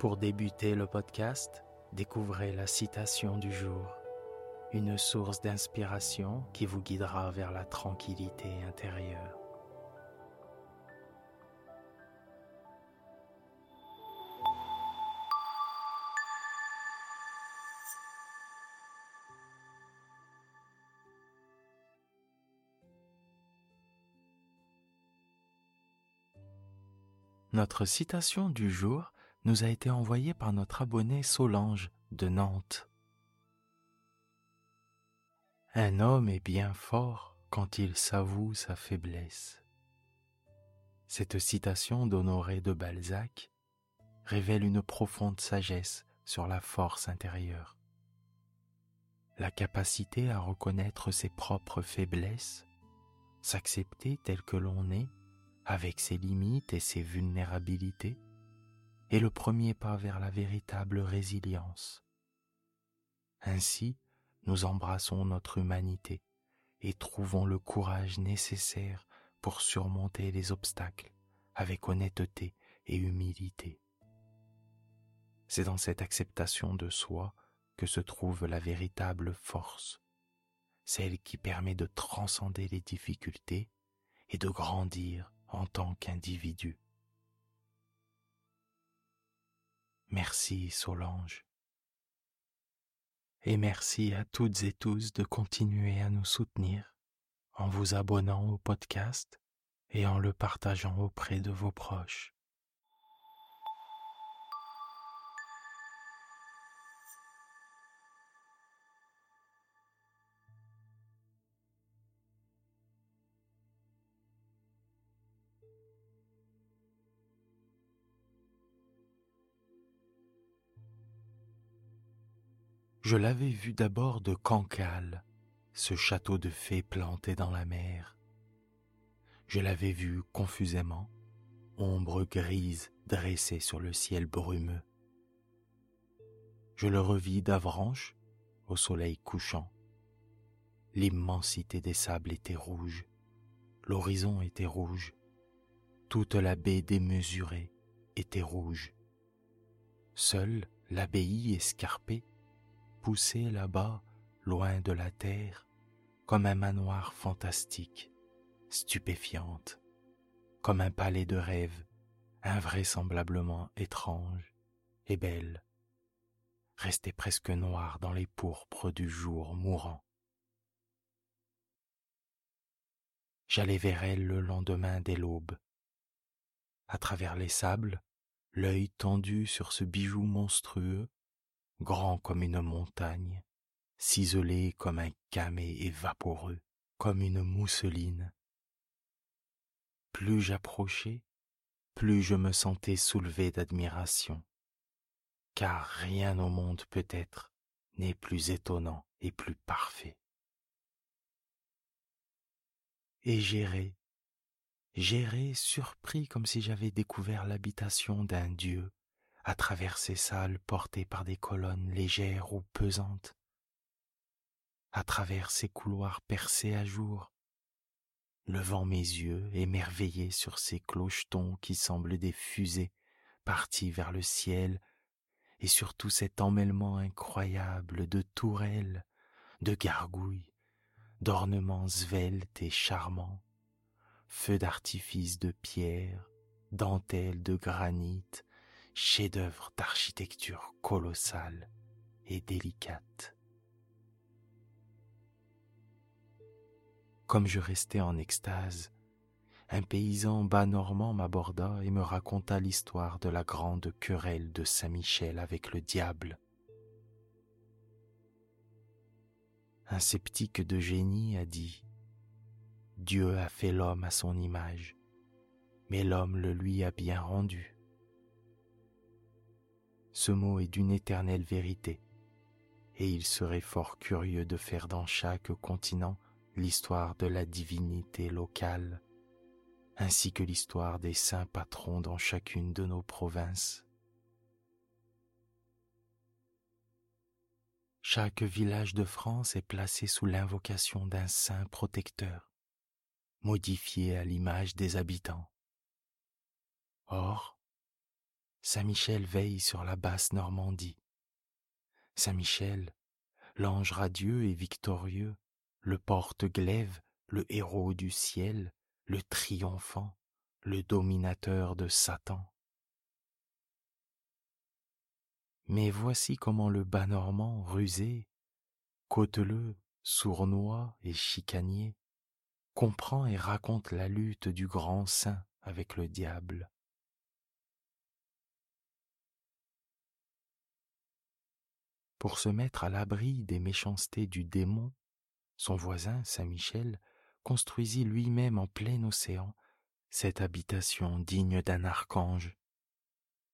Pour débuter le podcast, découvrez la citation du jour, une source d'inspiration qui vous guidera vers la tranquillité intérieure. Notre citation du jour nous a été envoyée par notre abonné Solange de Nantes. Un homme est bien fort quand il s'avoue sa faiblesse. Cette citation d'Honoré de Balzac révèle une profonde sagesse sur la force intérieure. La capacité à reconnaître ses propres faiblesses, s'accepter tel que l'on est, avec ses limites et ses vulnérabilités, est le premier pas vers la véritable résilience. Ainsi, nous embrassons notre humanité et trouvons le courage nécessaire pour surmonter les obstacles avec honnêteté et humilité. C'est dans cette acceptation de soi que se trouve la véritable force, celle qui permet de transcender les difficultés et de grandir en tant qu'individu. Merci Solange. Et merci à toutes et tous de continuer à nous soutenir en vous abonnant au podcast et en le partageant auprès de vos proches. Je l'avais vu d'abord de Cancale, ce château de fées planté dans la mer. Je l'avais vu confusément, ombre grise dressée sur le ciel brumeux. Je le revis d'Avranches, au soleil couchant. L'immensité des sables était rouge, l'horizon était rouge, toute la baie démesurée était rouge. Seule l'abbaye escarpée poussé là-bas, loin de la terre, comme un manoir fantastique, stupéfiante, comme un palais de rêve, invraisemblablement étrange et belle, restait presque noire dans les pourpres du jour mourant. J'allais vers elle le lendemain dès l'aube. À travers les sables, l'œil tendu sur ce bijou monstrueux, grand comme une montagne, ciselé comme un camé et vaporeux, comme une mousseline. Plus j'approchais, plus je me sentais soulevé d'admiration, car rien au monde peut-être n'est plus étonnant et plus parfait. Et j'irai, j'irai surpris comme si j'avais découvert l'habitation d'un Dieu à travers ces salles portées par des colonnes légères ou pesantes, à travers ces couloirs percés à jour, levant mes yeux émerveillés sur ces clochetons qui semblent des fusées parties vers le ciel, et surtout cet emmêlement incroyable de tourelles, de gargouilles, d'ornements sveltes et charmants, feux d'artifice de pierre, dentelles de granit, chef-d'œuvre d'architecture colossale et délicate. Comme je restais en extase, un paysan bas normand m'aborda et me raconta l'histoire de la grande querelle de Saint-Michel avec le diable. Un sceptique de génie a dit Dieu a fait l'homme à son image, mais l'homme le lui a bien rendu. Ce mot est d'une éternelle vérité, et il serait fort curieux de faire dans chaque continent l'histoire de la divinité locale, ainsi que l'histoire des saints patrons dans chacune de nos provinces. Chaque village de France est placé sous l'invocation d'un saint protecteur, modifié à l'image des habitants. Or, Saint-Michel veille sur la basse Normandie. Saint-Michel, l'ange radieux et victorieux, le porte-glaive, le héros du ciel, le triomphant, le dominateur de Satan. Mais voici comment le bas normand rusé, cauteleux, sournois et chicanier comprend et raconte la lutte du grand saint avec le diable. Pour se mettre à l'abri des méchancetés du démon, son voisin, Saint Michel, construisit lui-même en plein océan cette habitation digne d'un archange.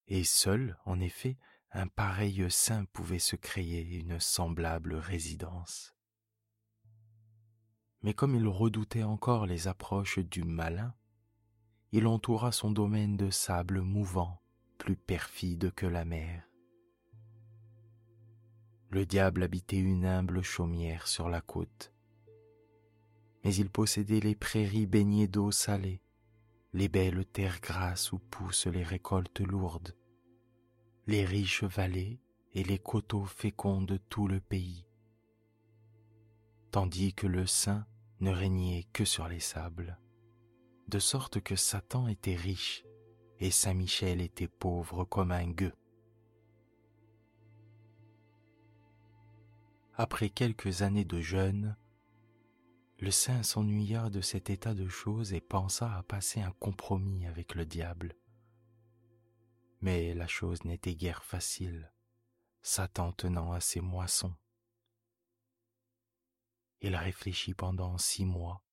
Et seul, en effet, un pareil saint pouvait se créer une semblable résidence. Mais comme il redoutait encore les approches du malin, il entoura son domaine de sable mouvant, plus perfide que la mer. Le diable habitait une humble chaumière sur la côte, mais il possédait les prairies baignées d'eau salée, les belles terres grasses où poussent les récoltes lourdes, les riches vallées et les coteaux féconds de tout le pays, tandis que le Saint ne régnait que sur les sables, de sorte que Satan était riche et Saint Michel était pauvre comme un gueux. Après quelques années de jeûne, le saint s'ennuya de cet état de choses et pensa à passer un compromis avec le diable. Mais la chose n'était guère facile, Satan tenant à ses moissons. Il réfléchit pendant six mois,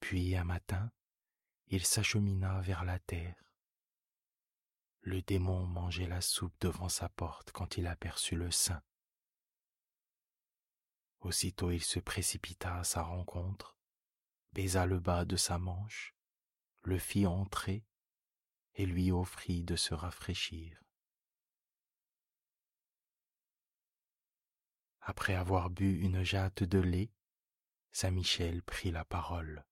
puis un matin, il s'achemina vers la terre. Le démon mangeait la soupe devant sa porte quand il aperçut le saint. Aussitôt il se précipita à sa rencontre, baisa le bas de sa manche, le fit entrer et lui offrit de se rafraîchir. Après avoir bu une jatte de lait, Saint Michel prit la parole.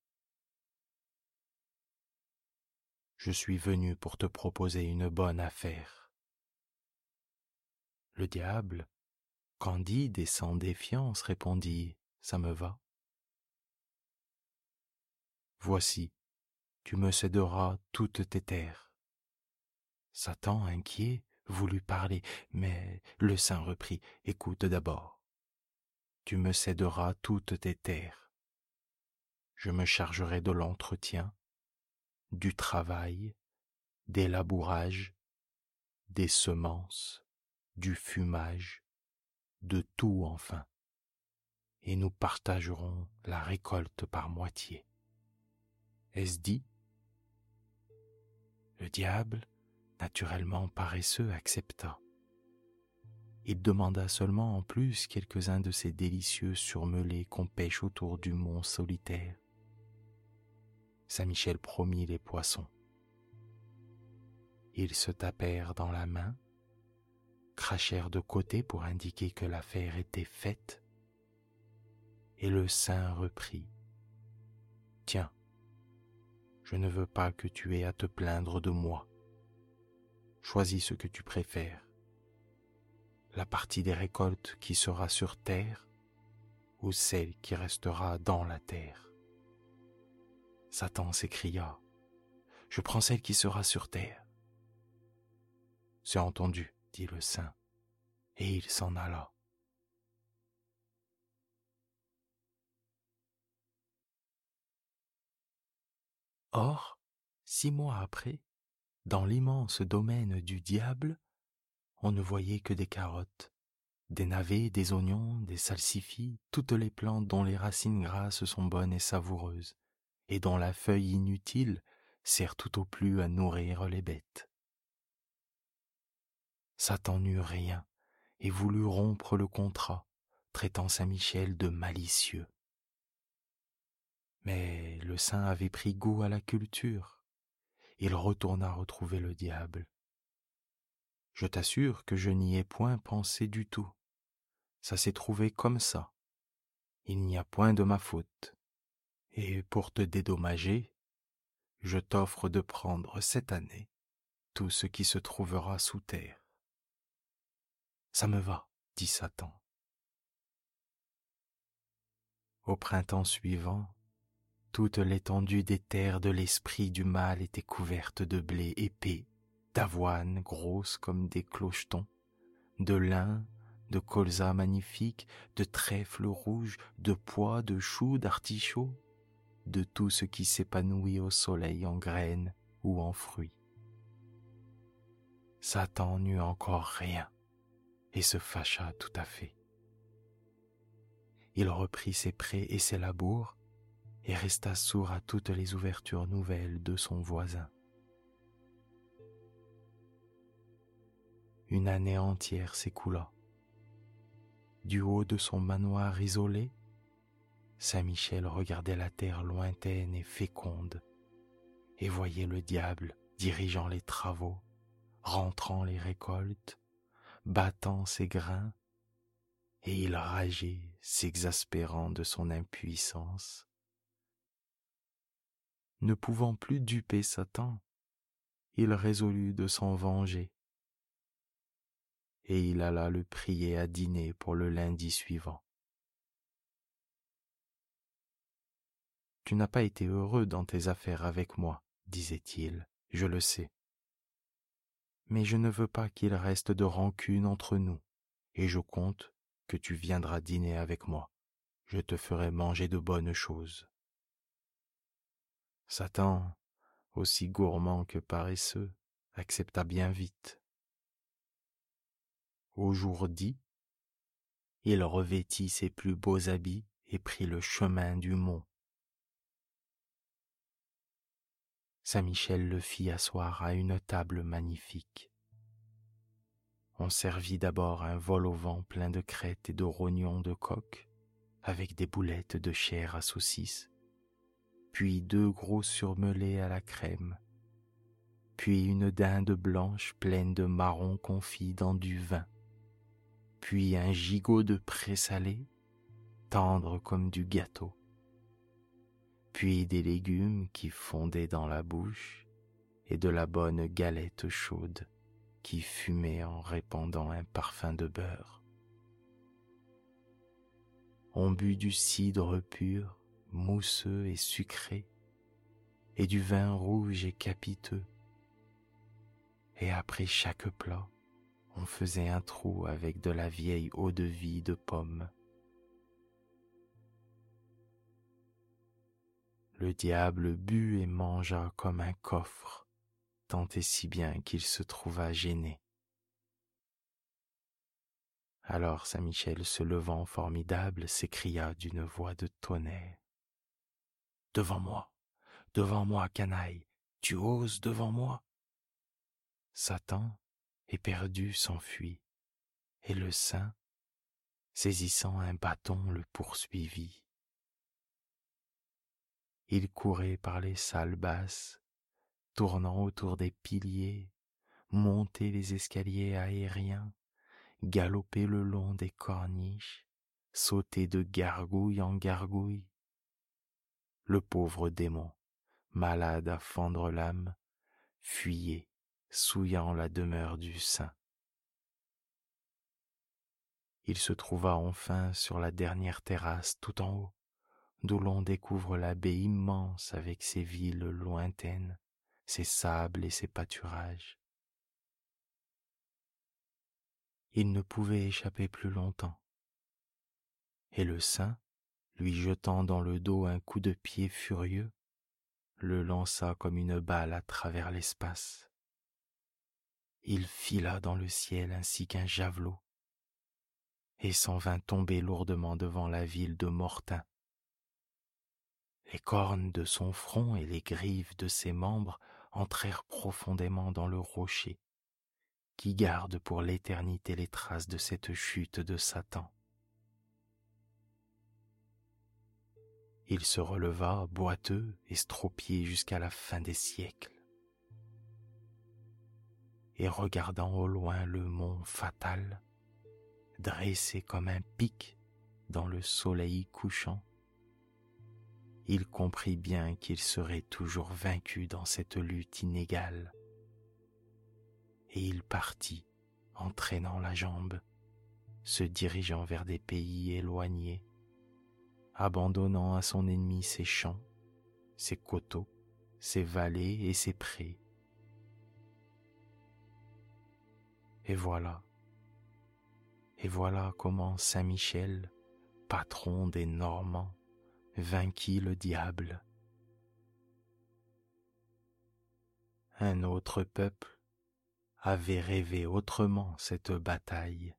Je suis venu pour te proposer une bonne affaire. Le diable, candide et sans défiance, répondit Ça me va. Voici, tu me céderas toutes tes terres Satan, inquiet, voulut parler, mais le saint reprit, Écoute d'abord. Tu me céderas toutes tes terres. Je me chargerai de l'entretien, du travail, des labourages, des semences, du fumage, de tout enfin, et nous partagerons la récolte par moitié. Est-ce dit? Le diable, naturellement paresseux, accepta. Il demanda seulement en plus quelques-uns de ces délicieux surmelés qu'on pêche autour du mont solitaire. Saint-Michel promit les poissons. Ils se tapèrent dans la main, crachèrent de côté pour indiquer que l'affaire était faite, et le saint reprit. Tiens, je ne veux pas que tu aies à te plaindre de moi. Choisis ce que tu préfères. La partie des récoltes qui sera sur terre ou celle qui restera dans la terre. Satan s'écria, Je prends celle qui sera sur terre. C'est entendu, le saint, et il s'en alla. Or, six mois après, dans l'immense domaine du diable, on ne voyait que des carottes, des navets, des oignons, des salsifis, toutes les plantes dont les racines grasses sont bonnes et savoureuses, et dont la feuille inutile sert tout au plus à nourrir les bêtes. Satan n'eut rien et voulut rompre le contrat, traitant Saint-Michel de malicieux. Mais le saint avait pris goût à la culture. Il retourna retrouver le diable. Je t'assure que je n'y ai point pensé du tout. Ça s'est trouvé comme ça. Il n'y a point de ma faute. Et pour te dédommager, je t'offre de prendre cette année tout ce qui se trouvera sous terre. Ça me va, dit Satan. Au printemps suivant, toute l'étendue des terres de l'esprit du mal était couverte de blé épais, d'avoine grosse comme des clochetons, de lin, de colza magnifique, de trèfle rouge, de pois, de choux, d'artichauts, de tout ce qui s'épanouit au soleil en graines ou en fruits. Satan n'eut encore rien et se fâcha tout à fait. Il reprit ses prés et ses labours et resta sourd à toutes les ouvertures nouvelles de son voisin. Une année entière s'écoula. Du haut de son manoir isolé, Saint-Michel regardait la terre lointaine et féconde et voyait le diable dirigeant les travaux, rentrant les récoltes, battant ses grains, et il rageait, s'exaspérant de son impuissance. Ne pouvant plus duper Satan, il résolut de s'en venger, et il alla le prier à dîner pour le lundi suivant. Tu n'as pas été heureux dans tes affaires avec moi, disait-il, je le sais. Mais je ne veux pas qu'il reste de rancune entre nous, et je compte que tu viendras dîner avec moi. Je te ferai manger de bonnes choses. Satan, aussi gourmand que paresseux, accepta bien vite. Au jour dit, il revêtit ses plus beaux habits et prit le chemin du mont. Saint-Michel le fit asseoir à une table magnifique. On servit d'abord un vol au vent plein de crêtes et de rognons de coq, avec des boulettes de chair à saucisse, puis deux gros surmelés à la crème, puis une dinde blanche pleine de marrons confits dans du vin, puis un gigot de présalé, tendre comme du gâteau, puis des légumes qui fondaient dans la bouche et de la bonne galette chaude qui fumait en répandant un parfum de beurre. On but du cidre pur, mousseux et sucré, et du vin rouge et capiteux. Et après chaque plat, on faisait un trou avec de la vieille eau-de-vie de pommes. Le diable but et mangea comme un coffre, tant et si bien qu'il se trouva gêné. Alors Saint Michel, se levant formidable, s'écria d'une voix de tonnerre. Devant moi, devant moi, canaille, tu oses devant moi? Satan, éperdu, s'enfuit, et le saint, saisissant un bâton, le poursuivit. Il courait par les salles basses, tournant autour des piliers, montait les escaliers aériens, galopait le long des corniches, sautait de gargouille en gargouille. Le pauvre démon, malade à fendre l'âme, fuyait, souillant la demeure du saint. Il se trouva enfin sur la dernière terrasse tout en haut, d'où l'on découvre la baie immense avec ses villes lointaines, ses sables et ses pâturages. Il ne pouvait échapper plus longtemps. Et le saint, lui jetant dans le dos un coup de pied furieux, le lança comme une balle à travers l'espace. Il fila dans le ciel ainsi qu'un javelot, et s'en vint tomber lourdement devant la ville de Mortain, les cornes de son front et les griffes de ses membres entrèrent profondément dans le rocher, qui garde pour l'éternité les traces de cette chute de Satan. Il se releva boiteux, estropié jusqu'à la fin des siècles. Et regardant au loin le mont fatal, dressé comme un pic dans le soleil couchant, il comprit bien qu'il serait toujours vaincu dans cette lutte inégale. Et il partit, entraînant la jambe, se dirigeant vers des pays éloignés, abandonnant à son ennemi ses champs, ses coteaux, ses vallées et ses prés. Et voilà, et voilà comment Saint Michel, patron des Normands, vainquit le diable. Un autre peuple avait rêvé autrement cette bataille.